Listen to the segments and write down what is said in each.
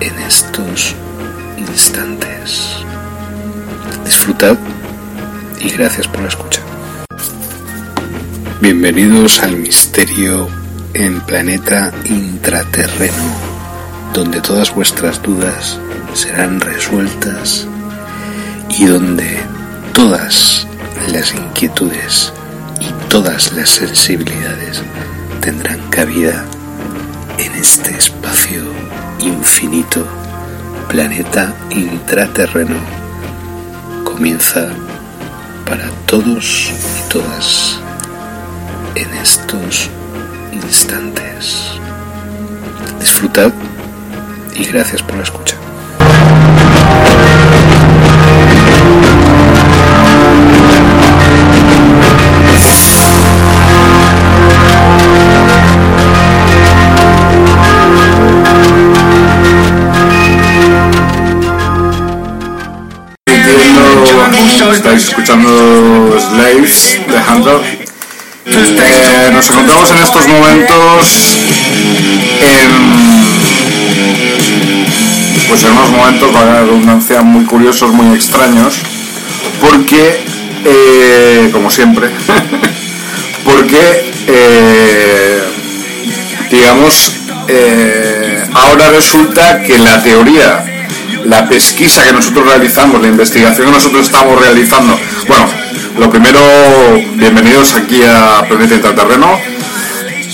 en estos instantes. Disfrutad y gracias por la escucha. Bienvenidos al misterio en planeta intraterreno, donde todas vuestras dudas serán resueltas y donde todas las inquietudes y todas las sensibilidades tendrán cabida en este espacio infinito, planeta intraterreno, comienza para todos y todas en estos instantes. Disfrutad y gracias por la escucha. Estáis escuchando Slaves de Hunter. Eh, nos encontramos en estos momentos en, pues en unos momentos, para redundancia, muy curiosos, muy extraños, porque, eh, como siempre, porque, eh, digamos, ahora resulta que la teoría la pesquisa que nosotros realizamos, la investigación que nosotros estamos realizando. Bueno, lo primero, bienvenidos aquí a Planeta Intraterreno.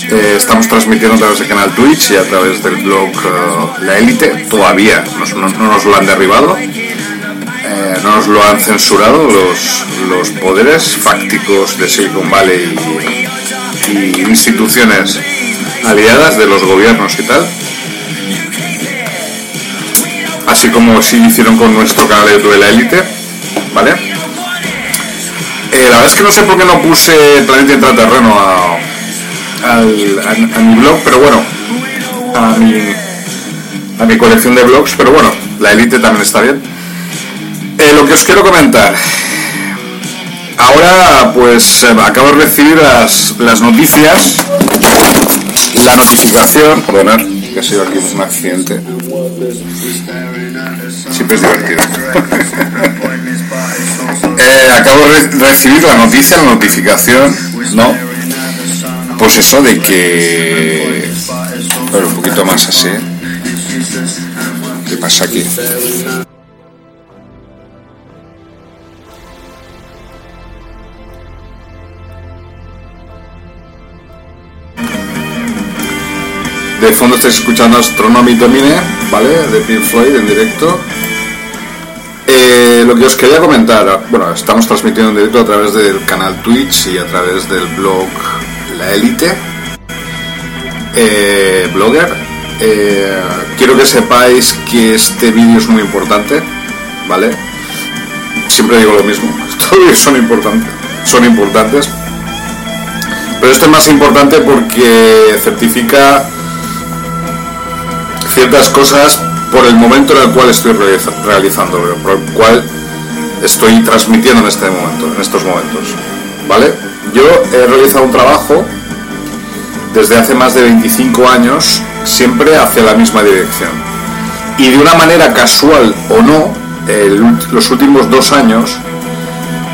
Eh, estamos transmitiendo a través del canal Twitch y a través del blog eh, La Élite. Todavía no, no nos lo han derribado, eh, no nos lo han censurado los, los poderes fácticos de Silicon Valley y instituciones aliadas de los gobiernos y tal como sí hicieron con nuestro canal de YouTube de la élite, ¿vale? Eh, la verdad es que no sé por qué no puse Planeta Intraterreno a, a- mi blog, pero bueno, a mi, a mi colección de blogs, pero bueno, la élite también está bien. Eh, lo que os quiero comentar, ahora pues eh, acabo de recibir las, las noticias, la notificación, perdonad, que ha sido aquí un accidente. Siempre es divertido. Eh, acabo de re- recibir la noticia, la notificación, ¿no? Pues eso de que... Pero un poquito más así. ¿Qué pasa aquí? De fondo estáis escuchando Astronomy Domine, ¿vale? De Pink Floyd en directo. Eh, lo que os quería comentar, bueno, estamos transmitiendo en directo a través del canal Twitch y a través del blog La Élite, eh, blogger. Eh, quiero que sepáis que este vídeo es muy importante, ¿vale? Siempre digo lo mismo, estos vídeos son importantes, son importantes, pero este es más importante porque certifica ciertas cosas por el momento en el cual estoy realiza- realizándolo, por el cual estoy transmitiendo en este momento, en estos momentos. ¿Vale? Yo he realizado un trabajo desde hace más de 25 años, siempre hacia la misma dirección. Y de una manera casual o no, los últimos dos años,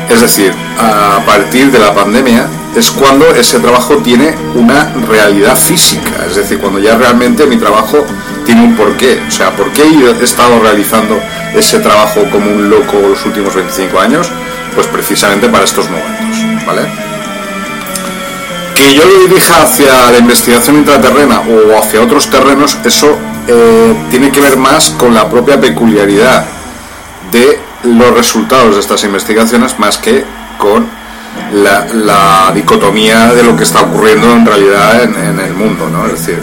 es decir, a partir de la pandemia, es cuando ese trabajo tiene una realidad física, es decir, cuando ya realmente mi trabajo tiene un. O sea, ¿por qué he estado realizando ese trabajo como un loco los últimos 25 años? Pues precisamente para estos momentos, ¿vale? Que yo lo dirija hacia la investigación intraterrena o hacia otros terrenos, eso eh, tiene que ver más con la propia peculiaridad de los resultados de estas investigaciones más que con la, dicotomía de lo que está ocurriendo en realidad en, el mundo, ¿no? Es decir,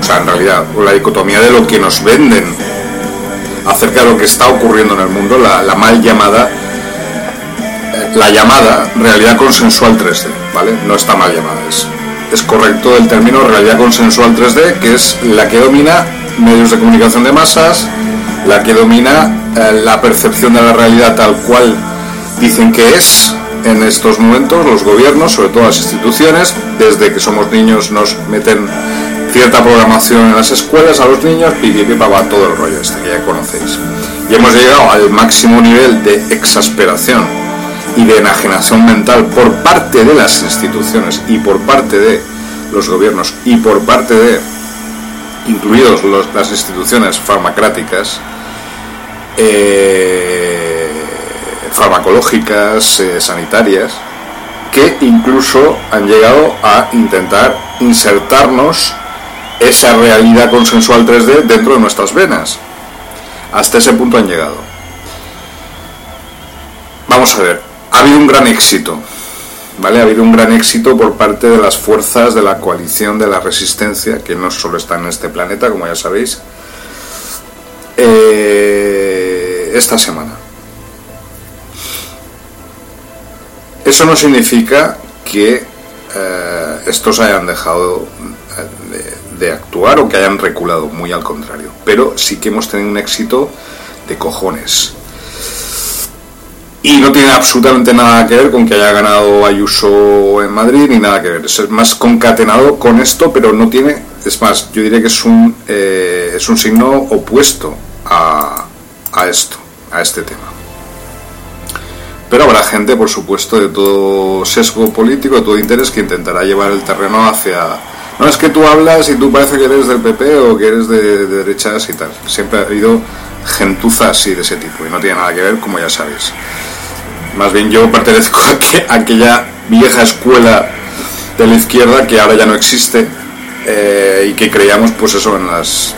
o sea, en realidad, la dicotomía de lo que nos venden acerca de lo que está ocurriendo en el mundo, la, mal llamada, la llamada realidad consensual 3D, ¿vale? No está mal llamada, es, es correcto el término realidad consensual 3D, que es la que domina medios de comunicación de masas, la que domina eh, la percepción de la realidad tal cual dicen que es en estos momentos los gobiernos, sobre todo las instituciones, desde que somos niños nos meten cierta programación en las escuelas a los niños, pipi, va todo el rollo este que ya conocéis. Y hemos llegado al máximo nivel de exasperación y de enajenación mental por parte de las instituciones y por parte de los gobiernos y por parte de, incluidos las instituciones farmacráticas, eh, farmacológicas, eh, sanitarias, que incluso han llegado a intentar insertarnos esa realidad consensual 3D dentro de nuestras venas. Hasta ese punto han llegado. Vamos a ver, ha habido un gran éxito, ¿vale? Ha habido un gran éxito por parte de las fuerzas de la coalición de la resistencia, que no solo están en este planeta, como ya sabéis, eh, esta semana. Eso no significa que eh, estos hayan dejado eh, de, actuar o que hayan reculado, muy al contrario. Pero sí que hemos tenido un éxito de cojones. Y no tiene absolutamente nada que ver con que haya ganado Ayuso en Madrid, ni nada que ver. Es más concatenado con esto, pero no tiene. Es más, yo diría que es un, eh, es un signo opuesto a, a esto, a este tema. Pero habrá gente, por supuesto, de todo sesgo político, de todo interés, que intentará llevar el terreno hacia... No es que tú hablas y tú parece que eres del PP o que eres de, derechas y tal. Siempre ha habido gentuza así de ese tipo y no tiene nada que ver, como ya sabéis. Más bien yo pertenezco a, aquella vieja escuela de la izquierda que ahora ya no existe eh, y que creíamos pues eso en las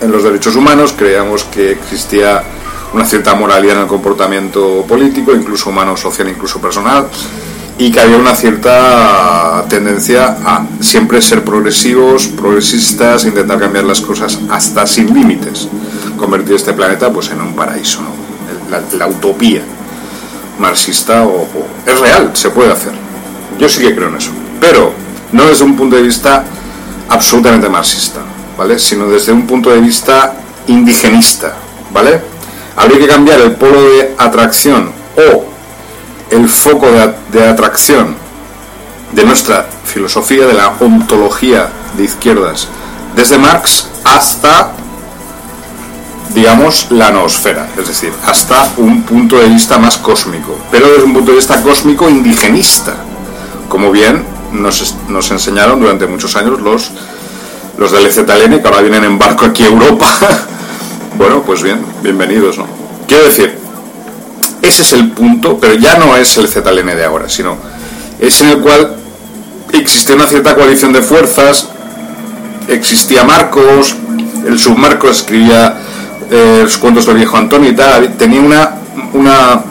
en los derechos humanos creíamos que existía una cierta moralidad en el comportamiento político, incluso humano, social, incluso personal, y que había una cierta tendencia a siempre ser progresivos, progresistas, intentar cambiar las cosas hasta sin límites, convertir este planeta pues en un paraíso, la, utopía marxista o, es real, se puede hacer. Yo sí que creo en eso, pero no desde un punto de vista absolutamente marxista, ¿vale? Sino desde un punto de vista indigenista, ¿vale? Habría que cambiar el polo de atracción o el foco de, atracción de nuestra filosofía, de la ontología de izquierdas, desde Marx hasta, digamos, la noosfera, es decir, hasta un punto de vista más cósmico, pero desde un punto de vista cósmico indigenista, como bien nos, nos enseñaron durante muchos años los, los del EZLN, que ahora vienen en barco aquí a Europa Bueno, pues bien, bienvenidos, ¿no? Quiero decir, ese es el punto, pero ya no es el ZLN de ahora, sino es en el cual existía una cierta coalición de fuerzas, existía Marcos, el submarcos escribía eh, los cuentos del viejo Antonio y tal, tenía una, una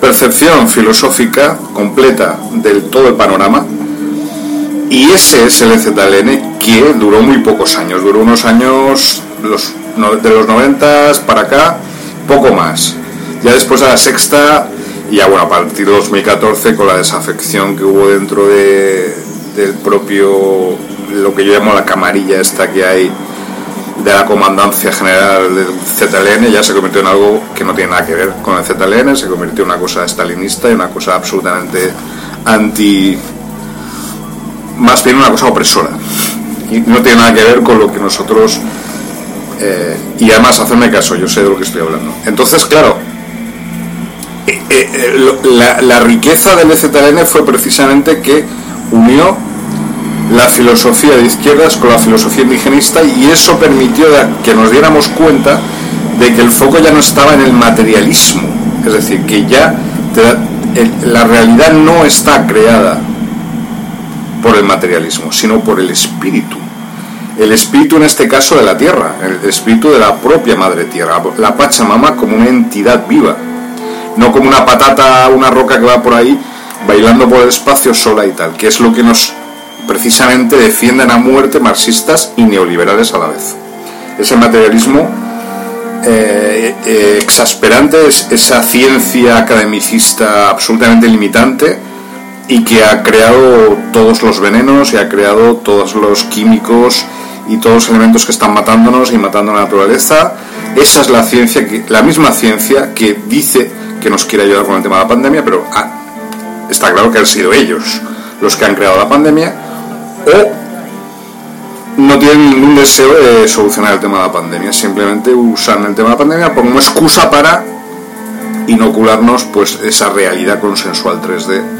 percepción filosófica completa del todo el panorama. Y ese es el ZLN que duró muy pocos años, duró unos años, los de los 90 para acá, poco más. Ya después a la sexta, y ya bueno, a partir de 2014, con la desafección que hubo dentro de, del propio, lo que yo llamo la camarilla esta que hay de la comandancia general del ZLN, ya se convirtió en algo que no tiene nada que ver con el ZLN, se convirtió en una cosa stalinista y una cosa absolutamente anti. más bien una cosa opresora. Y no tiene nada que ver con lo que nosotros eh, y además, hacerme caso, yo sé de lo que estoy hablando. Entonces, claro, eh, eh, la, riqueza del EZLN fue precisamente que unió la filosofía de izquierdas con la filosofía indigenista y eso permitió que nos diéramos cuenta de que el foco ya no estaba en el materialismo, es decir, que ya la realidad no está creada por el materialismo, sino por el espíritu el espíritu en este caso de la tierra, el espíritu de la propia madre tierra, la Pachamama como una entidad viva, no como una patata, una roca que va por ahí bailando por el espacio sola y tal, que es lo que nos precisamente defienden a muerte marxistas y neoliberales a la vez. Ese materialismo eh, eh, exasperante, es esa ciencia academicista absolutamente limitante y que ha creado todos los venenos y ha creado todos los químicos y todos los elementos que están matándonos y matando la naturaleza. Esa es la ciencia, que, la misma ciencia que dice que nos quiere ayudar con el tema de la pandemia, pero ah, está claro que han sido ellos los que han creado la pandemia o no tienen ningún deseo de solucionar el tema de la pandemia, simplemente usan el tema de la pandemia como excusa para inocularnos pues esa realidad consensual 3D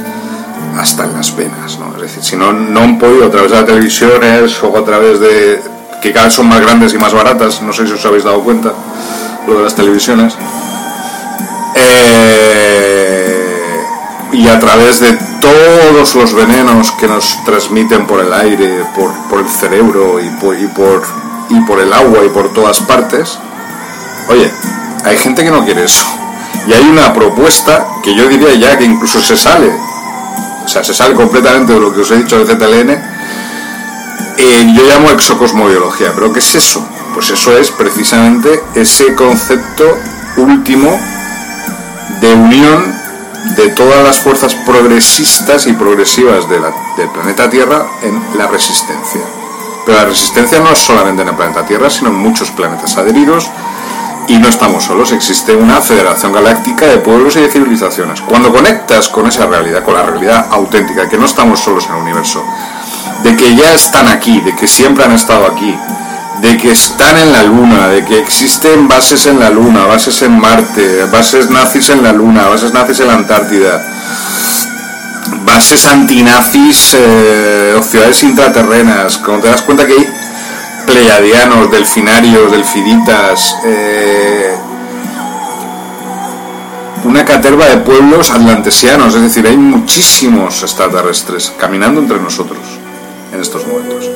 hasta en las venas, ¿no? Es decir, si no, no han podido a través de las televisiones o a través de que cada vez son más grandes y más baratas, no sé si os habéis dado cuenta, lo de las televisiones, eh, y a través de todos los venenos que nos transmiten por el aire, por, por el cerebro y por, y, por, y por el agua y por todas partes, oye, hay gente que no quiere eso. Y hay una propuesta que yo diría ya que incluso se sale, o sea, se sale completamente de lo que os he dicho de ZLN, eh, yo llamo exocosmobiología, pero ¿qué es eso? Pues eso es precisamente ese concepto último de unión de todas las fuerzas progresistas y progresivas del planeta Tierra en la resistencia. Pero la resistencia no es solamente en el planeta Tierra, sino en muchos planetas adheridos y no estamos solos, existe una federación galáctica de pueblos y de civilizaciones. Cuando conectas con esa realidad, con la realidad auténtica, que no estamos solos en el universo, de que ya están aquí, de que siempre han estado aquí, de que están en la Luna, de que existen bases en la Luna, bases en Marte, bases nazis en la Luna, bases nazis en la Antártida, bases antinazis eh, ciudades intraterrenas, como te das cuenta que hay pleiadianos, delfinarios, delfiditas, eh, una caterva de pueblos atlantesianos, es decir, hay muchísimos extraterrestres caminando entre nosotros en estos momentos.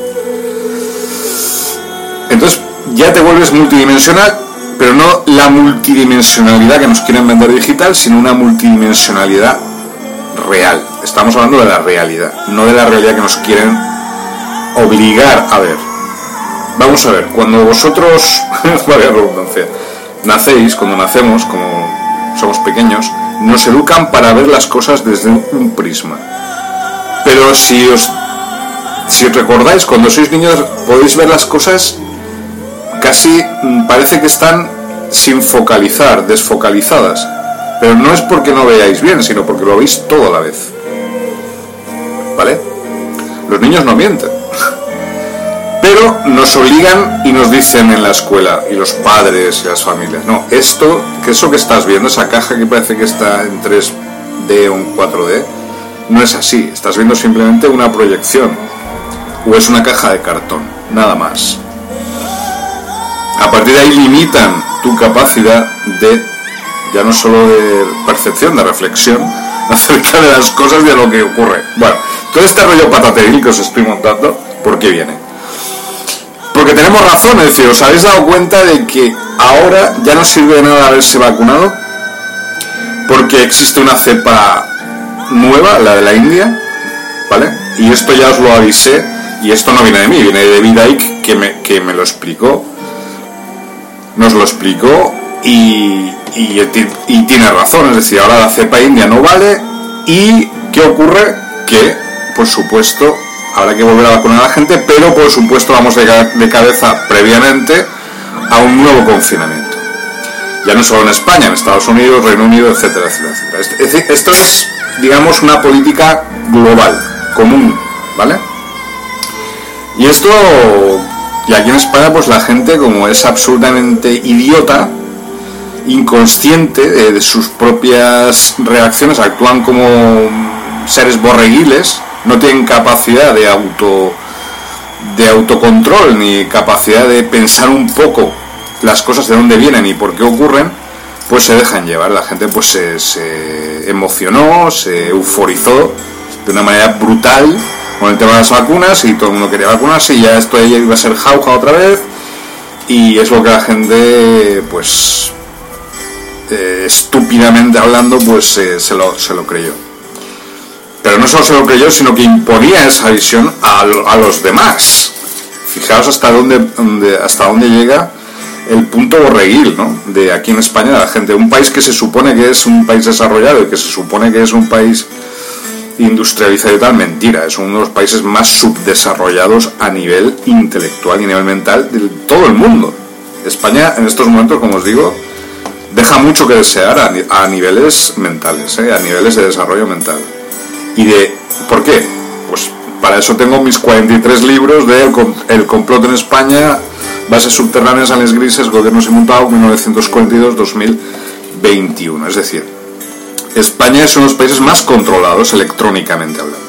Entonces ya te vuelves multidimensional, pero no la multidimensionalidad que nos quieren vender digital, sino una multidimensionalidad real. Estamos hablando de la realidad, no de la realidad que nos quieren obligar a ver. Vamos a ver, cuando vosotros, vaya redundancia, nacéis, cuando nacemos, como somos pequeños, nos educan para ver las cosas desde un prisma. Pero si os si recordáis, cuando sois niños podéis ver las cosas casi mm, parece que están sin focalizar, desfocalizadas. Pero no es porque no veáis bien, sino porque lo veis todo a la vez. ¿Vale? Los niños no mienten. Pero nos obligan y nos dicen en la escuela, y los padres y las familias, no, esto, que eso que estás viendo, esa caja que parece que está en 3D o en 4D, no es así. Estás viendo simplemente una proyección. O es una caja de cartón, nada más. A partir de ahí limitan tu capacidad de, ya no solo de percepción, de reflexión acerca de las cosas y de lo que ocurre. Bueno, todo este rollo patateril que os estoy montando, ¿por qué viene? Porque tenemos razón, es decir, os habéis dado cuenta de que ahora ya no sirve de nada haberse vacunado, porque existe una cepa nueva, la de la India, ¿vale? Y esto ya os lo avisé, y esto no viene de mí, viene de David que me, que me lo explicó nos lo explicó y, y, tiene razón, es decir, ahora la cepa india no vale y ¿qué ocurre? Que, por supuesto, habrá que volver a vacunar a la gente, pero por supuesto vamos de, de cabeza previamente a un nuevo confinamiento. Ya no solo en España, en Estados Unidos, Reino Unido, etcétera, etcétera, etcétera. Esto es, digamos, una política global, común, ¿vale? Y esto y aquí en España, pues la gente, como es absolutamente idiota, inconsciente de, sus propias reacciones, actúan como seres borreguiles, no tienen capacidad de auto de autocontrol ni capacidad de pensar un poco las cosas de dónde vienen y por qué ocurren, pues se dejan llevar. La gente pues se, emocionó, se euforizó de una manera brutal con el tema de las vacunas y todo el mundo quería vacunarse y ya esto iba a ser jauja otra vez y es lo que la gente pues eh, estúpidamente hablando, pues eh, se, lo, se lo creyó. Pero no solo se lo creyó, sino que imponía esa visión a, los demás. Fijaos hasta dónde, hasta dónde llega el punto borreguil, ¿no? De aquí en España, la gente, un país que se supone que es un país desarrollado y que se supone que es un país industrializado y tal, mentira, es uno de los países más subdesarrollados a nivel intelectual y a nivel mental de todo el mundo. España en estos momentos, como os digo, deja mucho que desear a, niveles mentales, ¿eh? a niveles de desarrollo mental. ¿Y de por qué? Pues para eso tengo mis 43 libros de El, complot en España, bases subterráneas, aliens grises, gobiernos inmutados, 1952-2021. Es decir, España es uno de los países más controlados electrónicamente hablando.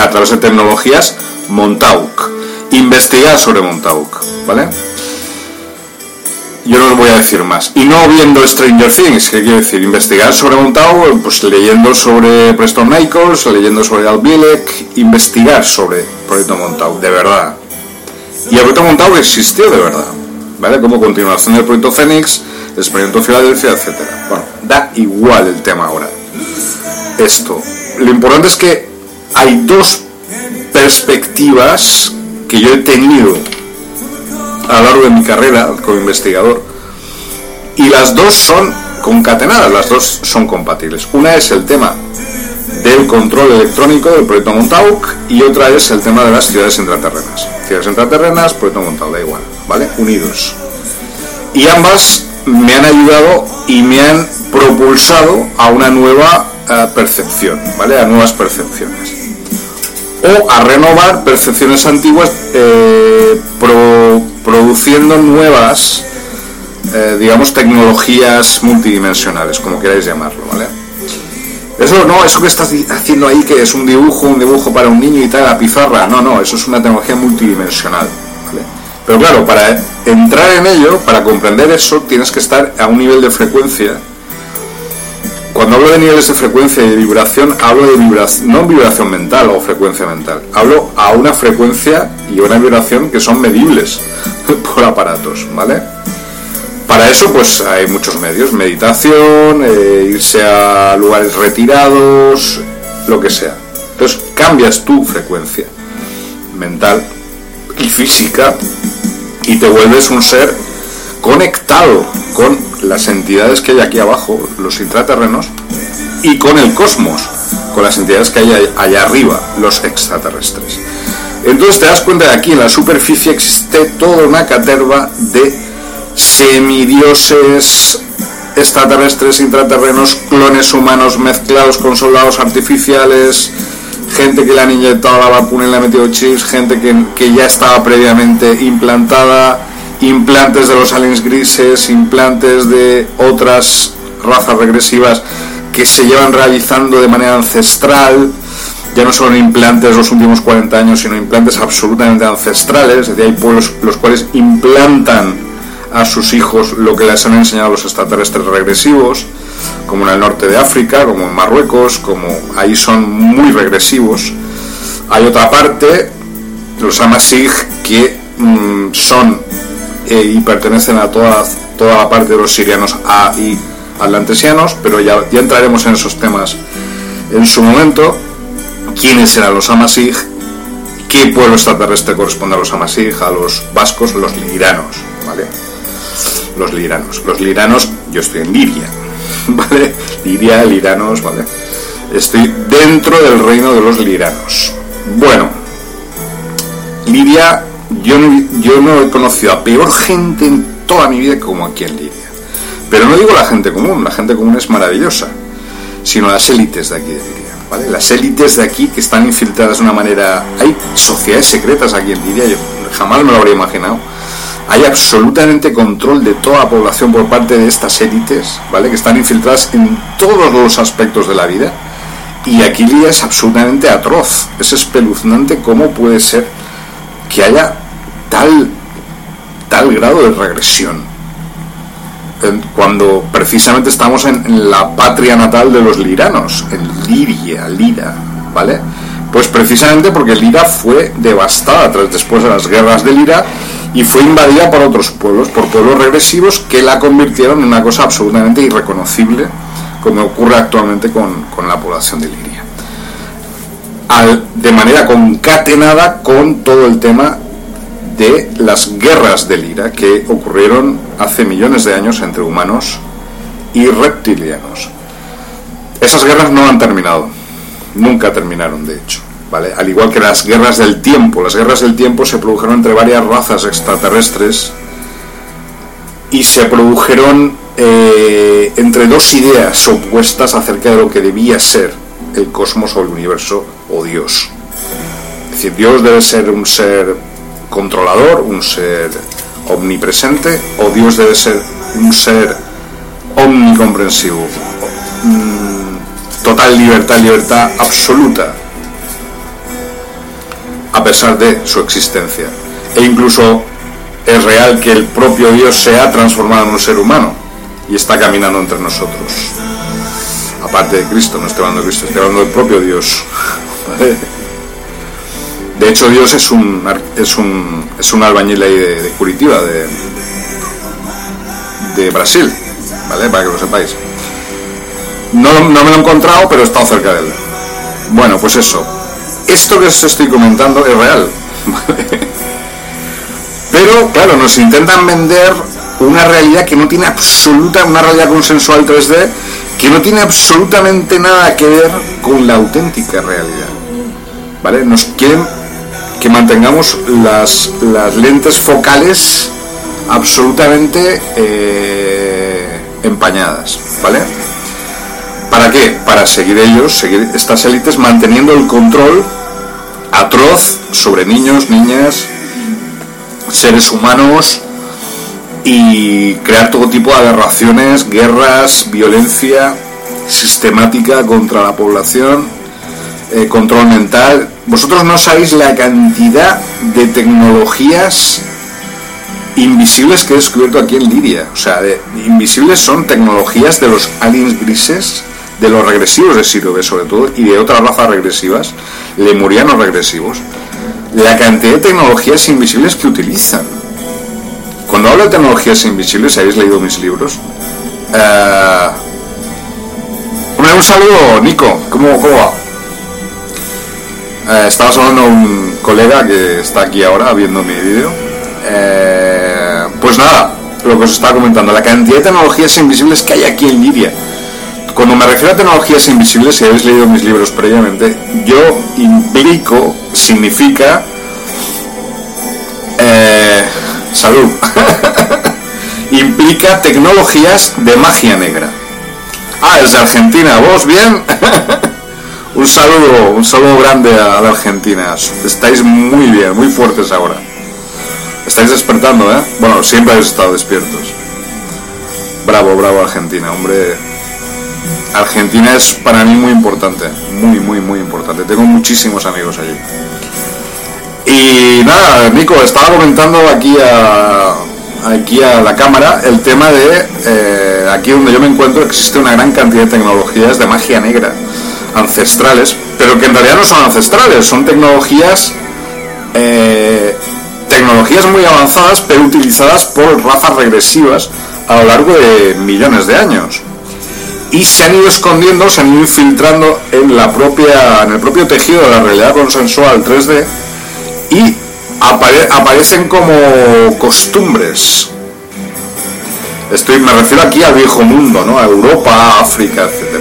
A través de tecnologías Montauk. Investigar sobre Montauk, ¿vale? Yo no os voy a decir más. Y no viendo Stranger Things, que quiere decir investigar sobre Montauk, pues leyendo sobre Preston Michaels, leyendo sobre Al Bielek, investigar sobre Proyecto Montauk, de verdad. Y el Proyecto Montauk existió de verdad, ¿vale? Como continuación del Proyecto Fénix, el Experimento Filadelfia, etc. Bueno, da igual el tema ahora. Esto. Lo importante es que hay dos perspectivas que yo he tenido a lo largo de mi carrera como investigador. Y las dos son concatenadas, las dos son compatibles. Una es el tema del control electrónico del proyecto Montauk y otra es el tema de las ciudades intraterrenas. Ciudades intraterrenas, proyecto Montauk, da igual, ¿vale? Unidos. Y ambas me han ayudado y me han propulsado a una nueva eh, percepción, ¿vale? A nuevas percepciones. O a renovar percepciones antiguas eh, produciendo nuevas, eh, digamos, tecnologías multidimensionales, como queráis llamarlo, ¿vale? Eso no, eso que estás haciendo ahí, que es un dibujo, un dibujo para un niño y tal, la pizarra, no, no, eso es una tecnología multidimensional. Pero claro, para entrar en ello, para comprender eso, tienes que estar a un nivel de frecuencia cuando hablo de niveles de frecuencia y de vibración, hablo de vibración, no vibración mental o frecuencia mental, hablo a una frecuencia y una vibración que son medibles por aparatos, ¿vale? Para eso, pues hay muchos medios: meditación, eh, irse a lugares retirados, lo que sea. Entonces, cambias tu frecuencia mental y física y te vuelves un ser conectado con las entidades que hay aquí abajo, los intraterrenos, y con el cosmos, con las entidades que hay allá arriba, los extraterrestres. Entonces te das cuenta de aquí en la superficie existe toda una caterva de semidioses extraterrestres, intraterrenos, clones humanos mezclados con soldados artificiales, gente que le han inyectado la vacuna y le ha metido chips, gente que, que ya estaba previamente implantada, implantes de los aliens grises, implantes de otras razas regresivas que se llevan realizando de manera ancestral, ya no son implantes los últimos 40 años, sino implantes absolutamente ancestrales, es decir, hay pueblos los cuales implantan a sus hijos lo que les han enseñado los extraterrestres regresivos, como en el norte de África, como en Marruecos, como ahí son muy regresivos. Hay otra parte, los Amasig, que mm, son eh, y pertenecen a toda, toda la parte de los sirianos A y atlantesianos, pero ya, ya entraremos en esos temas en su momento. ¿Quiénes eran los Amasig? ¿Qué pueblo extraterrestre corresponde a los Amasig? A los vascos, los liranos, ¿vale? Los liranos. Los liranos, yo estoy en Liria, ¿vale? Liria, liranos, ¿vale? Estoy dentro del reino de los liranos. Bueno, Liria yo no, yo no he conocido a peor gente en toda mi vida como aquí en Lidia. Pero no digo la gente común, la gente común es maravillosa, sino las élites de aquí de. ¿vale? Las élites de aquí que están infiltradas de una manera... Hay sociedades secretas aquí en Lidia, yo jamás me lo habría imaginado. Hay absolutamente control de toda la población por parte de estas élites, ¿vale? Que están infiltradas en todos los aspectos de la vida. Y aquí Lidia es absolutamente atroz. Es espeluznante cómo puede ser que haya tal, tal grado de regresión. Cuando precisamente estamos en, la patria natal de los liranos, en Liria, Lira, ¿vale? Pues precisamente porque Lira fue devastada tras, después de las guerras de Lira y fue invadida por otros pueblos, por pueblos regresivos que la convirtieron en una cosa absolutamente irreconocible, como ocurre actualmente con, la población de Liria. de manera concatenada con todo el tema de las guerras de Lira que ocurrieron hace millones de años entre humanos y reptilianos. Esas guerras no han terminado, nunca terminaron de hecho. ¿Vale? Al igual que las guerras del tiempo. Las guerras del tiempo se produjeron entre varias razas extraterrestres y se produjeron eh, entre dos ideas opuestas acerca de lo que debía ser el cosmos o el universo o Dios. Es decir, Dios debe ser un ser controlador, un ser omnipresente, o Dios debe ser un ser omnicomprensivo. Mm, total libertad, libertad absoluta, a pesar de su existencia. E incluso es real que el propio Dios se ha transformado en un ser humano y está caminando entre nosotros. Aparte de Cristo, no estoy hablando de Cristo, estoy hablando del propio Dios. De hecho, Dios es un, es un, es un albañil ahí de, Curitiba, de, de Brasil, ¿vale? Para que lo sepáis. No, no me lo he encontrado, pero he estado cerca de él. Bueno, pues eso. Esto que os estoy comentando es real. Pero, claro, nos intentan vender una realidad que no tiene absoluta, una realidad consensual 3D, que no tiene absolutamente nada que ver con la auténtica realidad. ¿Vale? Nos quieren que mantengamos las, las lentes focales absolutamente eh, empañadas, ¿vale? ¿Para qué? Para seguir ellos, seguir estas élites manteniendo el control atroz sobre niños, niñas, seres humanos y crear todo tipo de aberraciones, guerras, violencia sistemática contra la población, eh, control mental, vosotros no sabéis la cantidad de tecnologías invisibles que he descubierto aquí en Lidia. O sea, invisibles son tecnologías de los aliens grises, de los regresivos de Sirobe sobre todo, y de otras razas regresivas, lemurianos regresivos. La cantidad de tecnologías invisibles que utilizan. Cuando hablo de tecnologías invisibles, habéis leído mis libros. Eh, un saludo, Nico. ¿Cómo, cómo va? Eh, estaba hablando un colega que está aquí ahora viendo mi vídeo. Eh, pues nada, lo que os estaba comentando, la cantidad de tecnologías invisibles que hay aquí en Lidia. Cuando me refiero a tecnologías invisibles, si habéis leído mis libros previamente, yo implico, significa... Eh, salud. implica tecnologías de magia negra. Ah, es de Argentina, ¿vos bien? Un saludo, un saludo grande a la Argentina. Estáis muy bien, muy fuertes ahora. Estáis despertando, ¿eh? Bueno, siempre habéis estado despiertos. Bravo, bravo Argentina, hombre. Argentina es para mí muy importante, muy, muy, muy importante. Tengo muchísimos amigos allí. Y nada, Nico, estaba comentando aquí a, aquí a la cámara el tema de eh, aquí donde yo me encuentro existe una gran cantidad de tecnologías de magia negra ancestrales, pero que en realidad no son ancestrales, son tecnologías eh, tecnologías muy avanzadas, pero utilizadas por razas regresivas a lo largo de millones de años. Y se han ido escondiendo, se han ido infiltrando en, la propia, en el propio tejido de la realidad consensual 3D y aparecen como costumbres. Estoy, me refiero aquí al viejo mundo, ¿no? a Europa, África, etcétera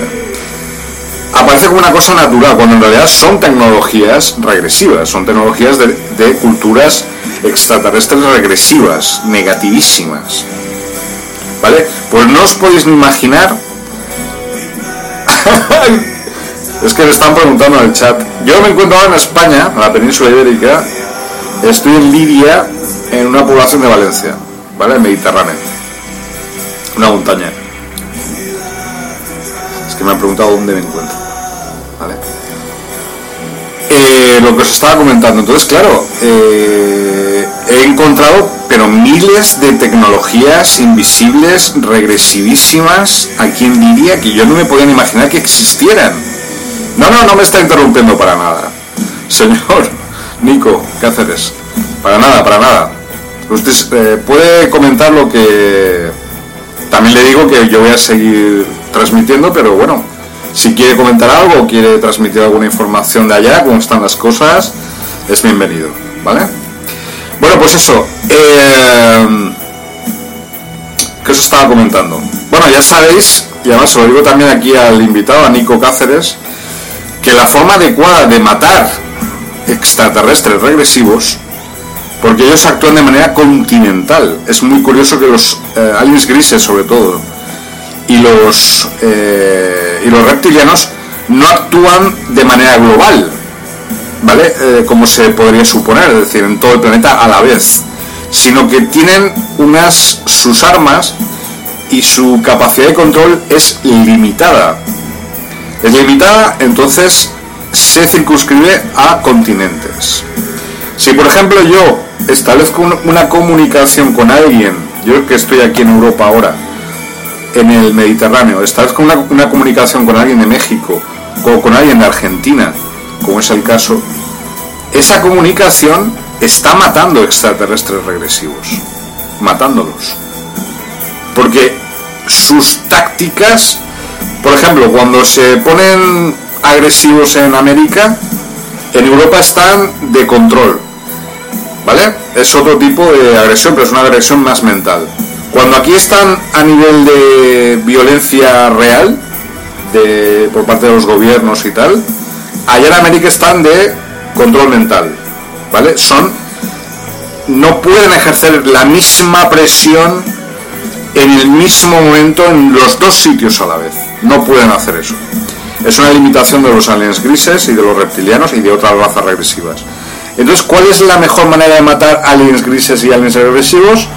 aparece como una cosa natural, cuando en realidad son tecnologías regresivas, son tecnologías de, culturas extraterrestres regresivas, negativísimas. ¿Vale? Pues no os podéis ni imaginar. es que me están preguntando en el chat. Yo me encuentro ahora en España, en la península ibérica. Estoy en Libia, en una población de Valencia, ¿vale? Mediterráneo. Una montaña. Es que me han preguntado dónde me encuentro. Eh, lo que os estaba comentando. Entonces, claro, eh, he encontrado, pero miles de tecnologías invisibles, regresivísimas, aquí en Lidia, que yo no me podía imaginar que existieran. No, no, no me está interrumpiendo para nada. Señor Nico, ¿qué haces? Para nada, para nada. Usted eh, puede comentar lo que... También le digo que yo voy a seguir transmitiendo, pero bueno, si quiere comentar algo o quiere transmitir alguna información de allá, cómo están las cosas, es bienvenido, ¿vale? Bueno, pues eso. Eh, ¿Qué os estaba comentando? Bueno, ya sabéis, y además se lo digo también aquí al invitado, a Nico Cáceres, que la forma adecuada de matar extraterrestres regresivos, porque ellos actúan de manera continental. Es muy curioso que los eh, aliens grises, sobre todo, y los, eh, y los reptilianos no actúan de manera global, ¿vale? Eh, como se podría suponer, es decir, en todo el planeta a la vez, sino que tienen unas sus armas y su capacidad de control es limitada. Es limitada, entonces se circunscribe a continentes. Si por ejemplo yo establezco una comunicación con alguien, yo que estoy aquí en Europa ahora, en el Mediterráneo, establezco una, una comunicación con alguien de México o con alguien de Argentina, como es el caso, esa comunicación está matando extraterrestres regresivos, matándolos. Porque sus tácticas, por ejemplo, cuando se ponen agresivos en América, en Europa están de control. ¿Vale? Es otro tipo de agresión, pero es una agresión más mental. Cuando aquí están a nivel de violencia real, de, por parte de los gobiernos y tal, allá en América están de control mental. ¿Vale? Son. No pueden ejercer la misma presión en el mismo momento en los dos sitios a la vez. No pueden hacer eso. Es una limitación de los aliens grises y de los reptilianos y de otras razas regresivas. Entonces, ¿cuál es la mejor manera de matar aliens grises y aliens regresivos?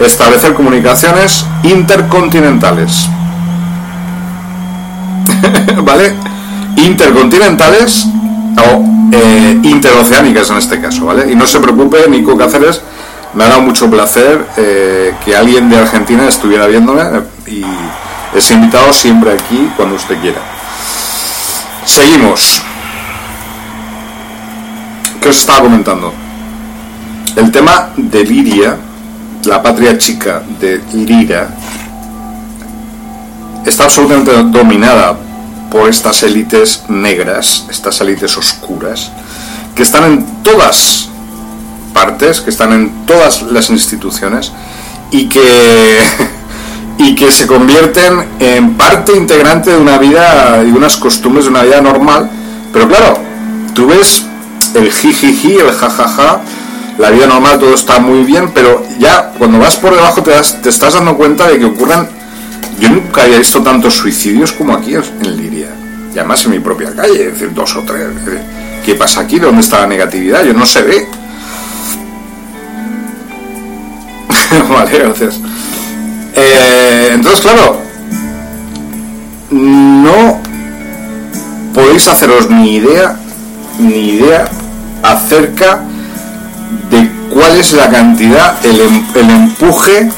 Establecer comunicaciones intercontinentales. ¿Vale? Intercontinentales o eh, interoceánicas en este caso, ¿vale? Y no se preocupe, Nico Cáceres, me ha dado mucho placer eh, que alguien de Argentina estuviera viéndome y es invitado siempre aquí cuando usted quiera. Seguimos. ¿Qué os estaba comentando? El tema de Liria, la patria chica de Lira, está absolutamente dominada por estas élites negras, estas élites oscuras, que están en todas partes, que están en todas las instituciones y que, y que se convierten en parte integrante de una vida y unas costumbres de una vida normal. Pero claro, tú ves el jijiji, el jajaja, la vida normal, todo está muy bien, pero ya cuando vas por debajo te, das, te estás dando cuenta de que ocurran... Yo nunca había visto tantos suicidios como aquí en Liria. Y además en mi propia calle, es decir, dos o tres. ¿Qué pasa aquí? ¿Dónde está la negatividad? Yo no se ve. vale, gracias. Eh, entonces, claro, no podéis haceros ni idea, ni idea acerca de cuál es la cantidad, el, em, el empuje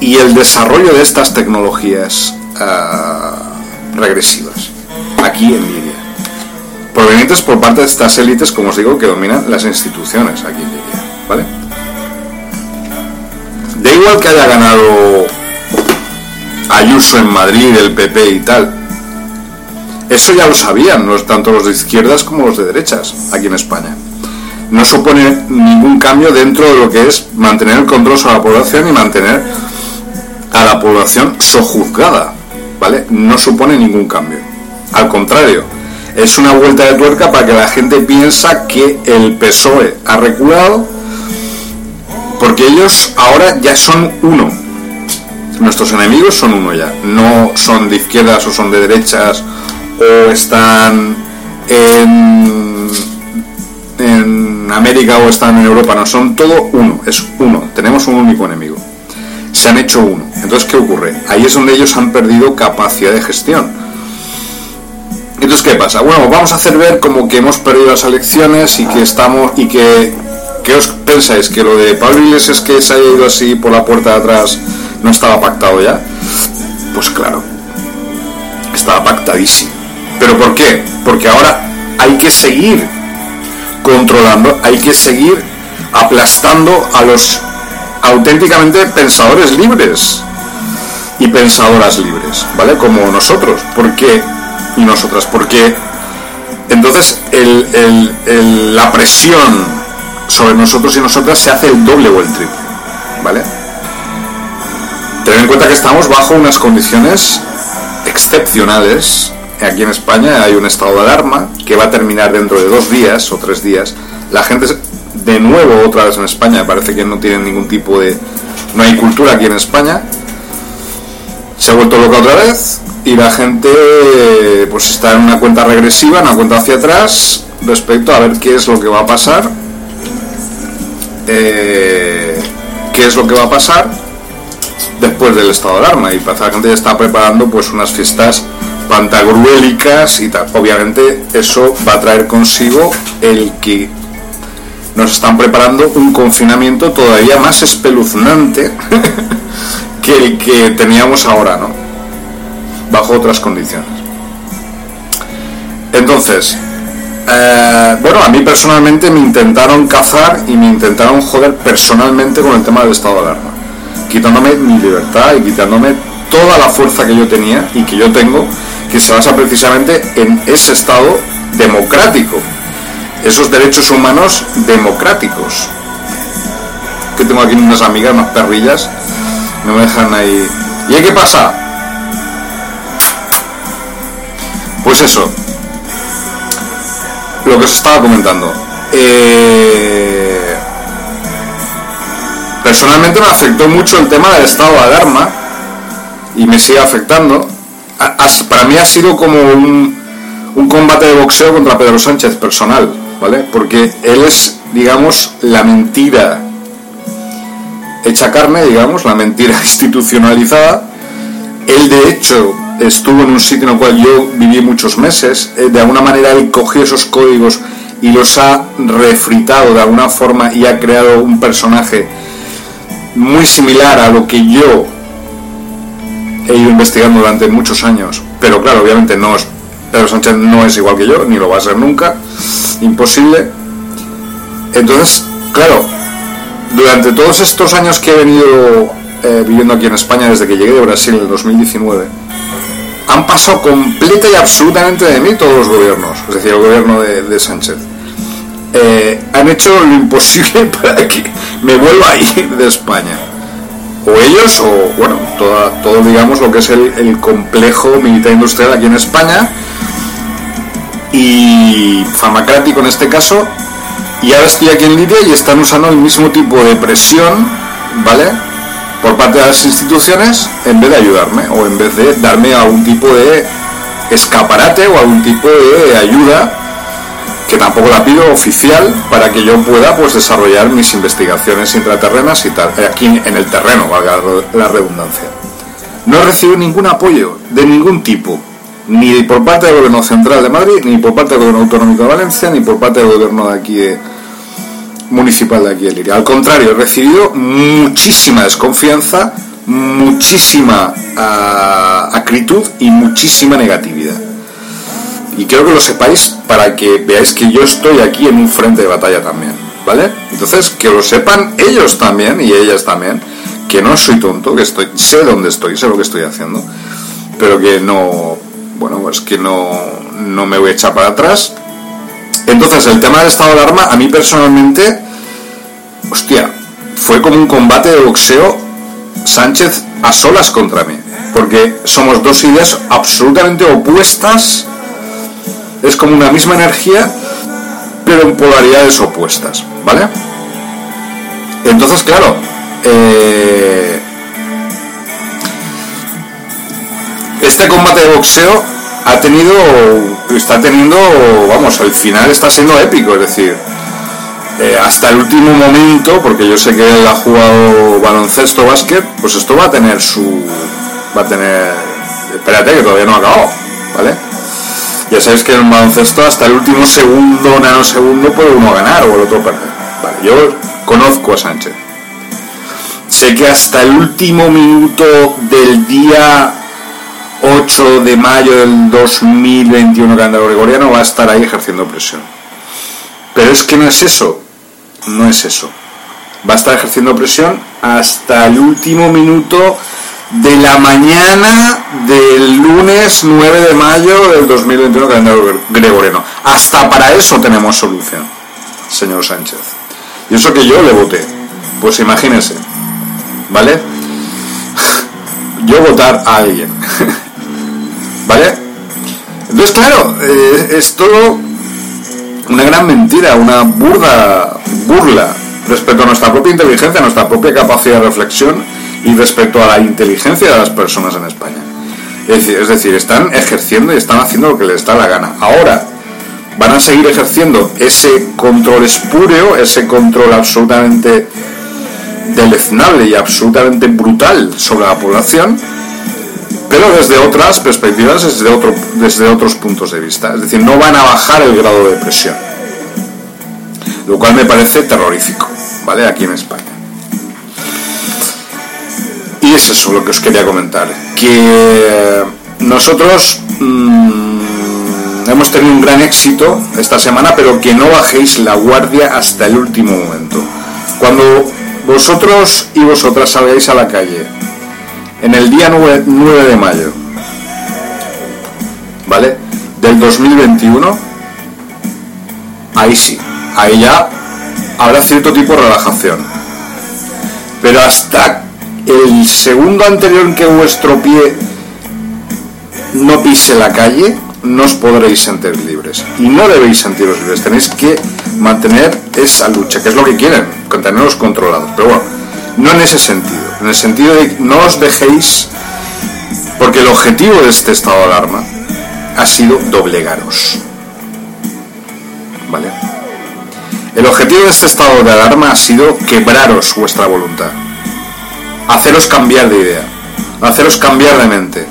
y el desarrollo de estas tecnologías uh, regresivas aquí en Lidia. Provenientes por parte de estas élites, como os digo, que dominan las instituciones aquí en Lidia. ¿Vale? Da igual que haya ganado Ayuso en Madrid, el PP y tal. Eso ya lo sabían, tanto los de izquierdas como los de derechas, aquí en España. No supone ningún cambio dentro de lo que es mantener el control sobre la población y mantener a la población sojuzgada, ¿vale? No supone ningún cambio. Al contrario, es una vuelta de tuerca para que la gente piensa que el PSOE ha reculado porque ellos ahora ya son uno. Nuestros enemigos son uno ya. No son de izquierdas o son de derechas o están en, América o están en Europa. No, son todo uno. Es uno. Tenemos un único enemigo. Se han hecho uno. Entonces, ¿qué ocurre? Ahí es donde ellos han perdido capacidad de gestión. Entonces, ¿qué pasa? Bueno, vamos a hacer ver como que hemos perdido las elecciones y que estamos y que ¿Qué os pensáis? ¿Que lo de Pablo Iglesias que se haya ido así por la puerta de atrás no estaba pactado ya? Pues claro, estaba pactadísimo. ¿Pero por qué? Porque ahora hay que seguir controlando, hay que seguir aplastando a los auténticamente pensadores libres y pensadoras libres, ¿vale? Como nosotros. ¿Por qué? Y nosotras, porque entonces la presión sobre nosotros y nosotras se hace el doble o el triple, ¿vale? Ten en cuenta que estamos bajo unas condiciones excepcionales. Aquí en España hay un estado de alarma que va a terminar dentro de dos días o tres días. La gente, de nuevo, otra vez en España, parece que no tienen ningún tipo de... No hay cultura aquí en España. Se ha vuelto loca otra vez y la gente pues está en una cuenta regresiva, en una cuenta hacia atrás respecto a ver qué es lo que va a pasar. Eh, qué es lo que va a pasar después del estado de alarma y la gente ya está preparando pues unas fiestas pantagruélicas y tal. Obviamente eso va a traer consigo el que nos están preparando un confinamiento todavía más espeluznante que el que teníamos ahora, ¿no? Bajo otras condiciones. Entonces, eh, bueno, a mí personalmente me intentaron cazar y me intentaron joder personalmente con el tema del estado de alarma quitándome mi libertad y quitándome toda la fuerza que yo tenía y que yo tengo, que se basa precisamente en ese Estado democrático, esos derechos humanos democráticos. Que tengo aquí unas amigas, unas perrillas, me dejan ahí. ¿Y qué pasa? Pues eso, lo que os estaba comentando. Eh, Personalmente me afectó mucho el tema del estado de alarma y me sigue afectando. Para mí ha sido como un, combate de boxeo contra Pedro Sánchez personal, ¿vale? Porque él es, digamos, la mentira hecha carne, digamos, la mentira institucionalizada. Él, de hecho, estuvo en un sitio en el cual yo viví muchos meses. Eh, de alguna manera él cogió esos códigos y los ha refritado de alguna forma y ha creado un personaje muy similar a lo que yo he ido investigando durante muchos años, pero claro, obviamente no es, Pedro Sánchez no es igual que yo, ni lo va a ser nunca, imposible. Entonces, claro, durante todos estos años que he venido eh, viviendo aquí en España, desde que llegué de Brasil en el 2019, han pasado completa y absolutamente de mí todos los gobiernos, es decir, el gobierno de Sánchez. Eh, han hecho lo imposible para que me vuelva a ir de España. O ellos, o bueno, todo digamos lo que es el, complejo militar industrial aquí en España y farmacéutico en este caso. Y ahora estoy aquí en Lidia y están usando el mismo tipo de presión, ¿vale? Por parte de las instituciones en vez de ayudarme o en vez de darme algún tipo de escaparate o algún tipo de ayuda que tampoco la pido oficial para que yo pueda pues desarrollar mis investigaciones intraterrenas y tal, eh, aquí en el terreno, valga la redundancia. No he recibido ningún apoyo de ningún tipo, ni por parte del gobierno central de Madrid, ni por parte del gobierno autonómico de Valencia, ni por parte del gobierno de aquí municipal de aquí de Liria. Al contrario, he recibido muchísima desconfianza, muchísima ah, acritud y muchísima negatividad y quiero que lo sepáis para que veáis que yo estoy aquí en un frente de batalla también, ¿vale? Entonces, que lo sepan ellos también y ellas también, que no soy tonto, que estoy, sé dónde estoy, sé lo que estoy haciendo, pero que no, bueno, pues que no, no me voy a echar para atrás. Entonces, el tema del estado de alarma, a mí personalmente, hostia, fue como un combate de boxeo Sánchez a solas contra mí, porque somos dos ideas absolutamente opuestas es como una misma energía, pero en polaridades opuestas, ¿vale? Entonces, claro, eh, este combate de boxeo ha tenido, está teniendo, vamos, el final está siendo épico, es decir, eh, hasta el último momento, porque yo sé que él ha jugado baloncesto, básquet, pues esto va a tener su, va a tener, espérate que todavía no ha acabado, ¿vale? Ya sabéis que en el baloncesto hasta el último segundo, nanosegundo puede uno ganar o el otro perder. Vale, yo conozco a Sánchez. Sé que hasta el último minuto del día 8 de mayo del 2021 calendario gregoriano va a estar ahí ejerciendo presión. Pero es que no es eso. No es eso. va a estar ejerciendo presión hasta el último minuto de la mañana del lunes 9 de mayo del 2021 calendario gregoriano. Hasta para eso tenemos solución, señor Sánchez. Y eso que yo le voté, pues imagínense, ¿vale? Yo votar a alguien, ¿vale? Entonces, claro, eh, es todo una gran mentira, una burda burla respecto a nuestra propia inteligencia, a nuestra propia capacidad de reflexión y respecto a la inteligencia de las personas en España. Es decir, es decir, están ejerciendo y están haciendo lo que les da la gana. Ahora, van a seguir ejerciendo ese control espúreo, ese control absolutamente deleznable y absolutamente brutal sobre la población, pero desde otras perspectivas, desde, otro, desde otros puntos de vista. Es decir, no van a bajar el grado de presión, lo cual me parece terrorífico, ¿vale? Aquí en España. Y es eso lo que os quería comentar, que nosotros mmm, hemos tenido un gran éxito esta semana, pero que no bajéis la guardia hasta el último momento. Cuando vosotros y vosotras salgáis a la calle en el día 9, 9 de mayo, ¿vale? Del 2021, ahí sí, ahí ya habrá cierto tipo de relajación. Pero hasta el segundo anterior que vuestro pie no pise la calle, no os podréis sentir libres. Y no debéis sentiros libres, tenéis que mantener esa lucha, que es lo que quieren, tenerlos controlados. Pero bueno, no en ese sentido, en el sentido de que no os dejéis, porque el objetivo de este estado de alarma ha sido doblegaros. ¿Vale? El objetivo de este estado de alarma ha sido quebraros vuestra voluntad haceros cambiar de idea, haceros cambiar de mente.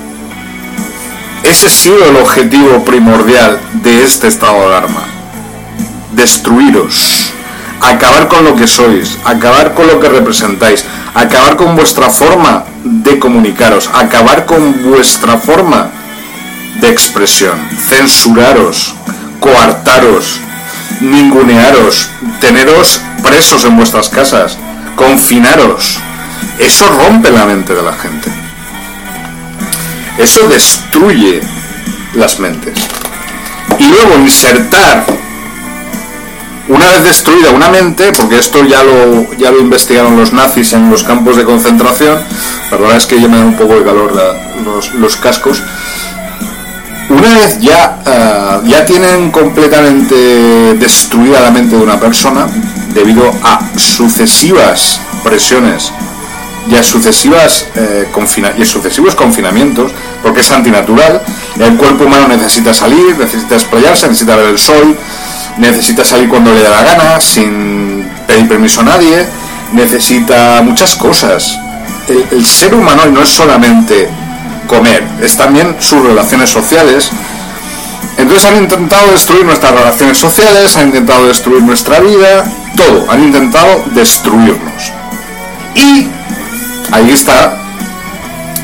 Ese ha sido el objetivo primordial de este estado de alarma. Destruiros, acabar con lo que sois, acabar con lo que representáis, acabar con vuestra forma de comunicaros, acabar con vuestra forma de expresión, censuraros, coartaros, ningunearos, teneros presos en vuestras casas, confinaros eso rompe la mente de la gente. Eso destruye las mentes. Y luego insertar, una vez destruida una mente, porque esto ya lo, ya lo investigaron los nazis en los campos de concentración, la verdad es que ya me da un poco de calor los, cascos, una vez ya, eh, ya tienen completamente destruida la mente de una persona, debido a sucesivas presiones y a sucesivas eh, y sucesivos confinamientos, porque es antinatural. El cuerpo humano necesita salir, necesita explayarse, necesita ver el sol, necesita salir cuando le da la gana, sin pedir permiso a nadie, necesita muchas cosas. El, el ser humano no es solamente comer, es también sus relaciones sociales. Entonces han intentado destruir nuestras relaciones sociales, han intentado destruir nuestra vida, todo, han intentado destruirnos. Y ahí está,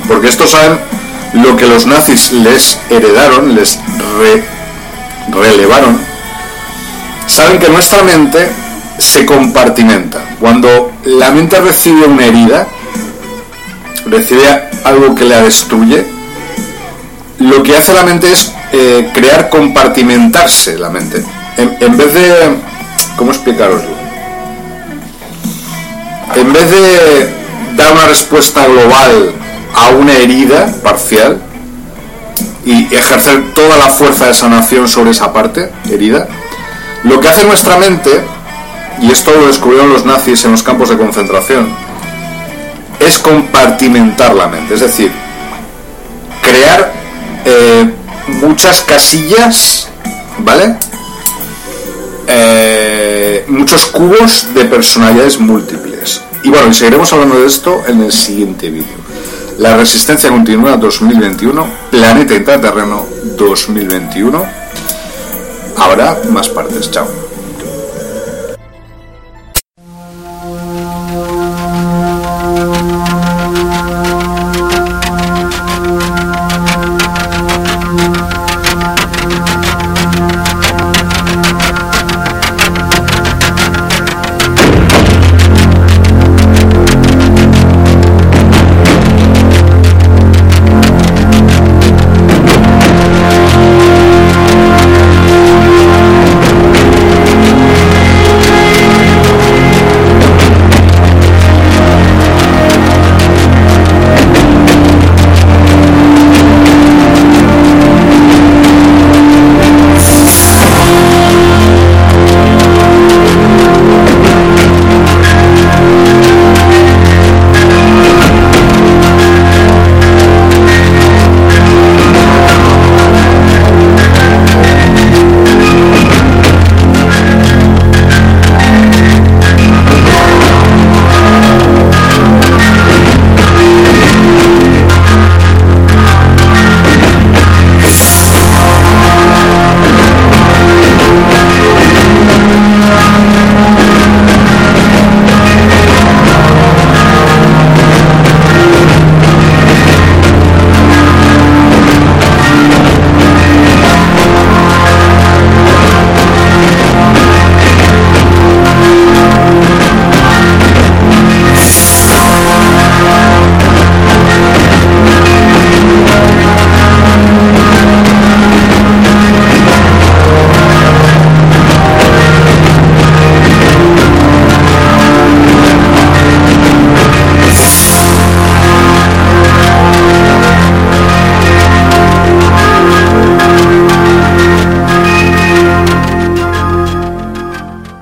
porque estos saben lo que los nazis les heredaron, les relevaron, saben que nuestra mente se compartimenta. Cuando la mente recibe una herida, recibe algo que la destruye, lo que hace la mente es eh, crear compartimentarse la mente. En, en, vez de... ¿Cómo explicaroslo? En vez de dar una respuesta global a una herida parcial y ejercer toda la fuerza de sanación sobre esa parte herida, lo que hace nuestra mente, y esto lo descubrieron los nazis en los campos de concentración, es compartimentar la mente, es decir, crear eh, muchas casillas, ¿vale? Eh, muchos cubos de personalidades múltiples. Y bueno, seguiremos hablando de esto en el siguiente vídeo. La resistencia continua 2021, planeta intraterreno 2021. Habrá más partes. Chao.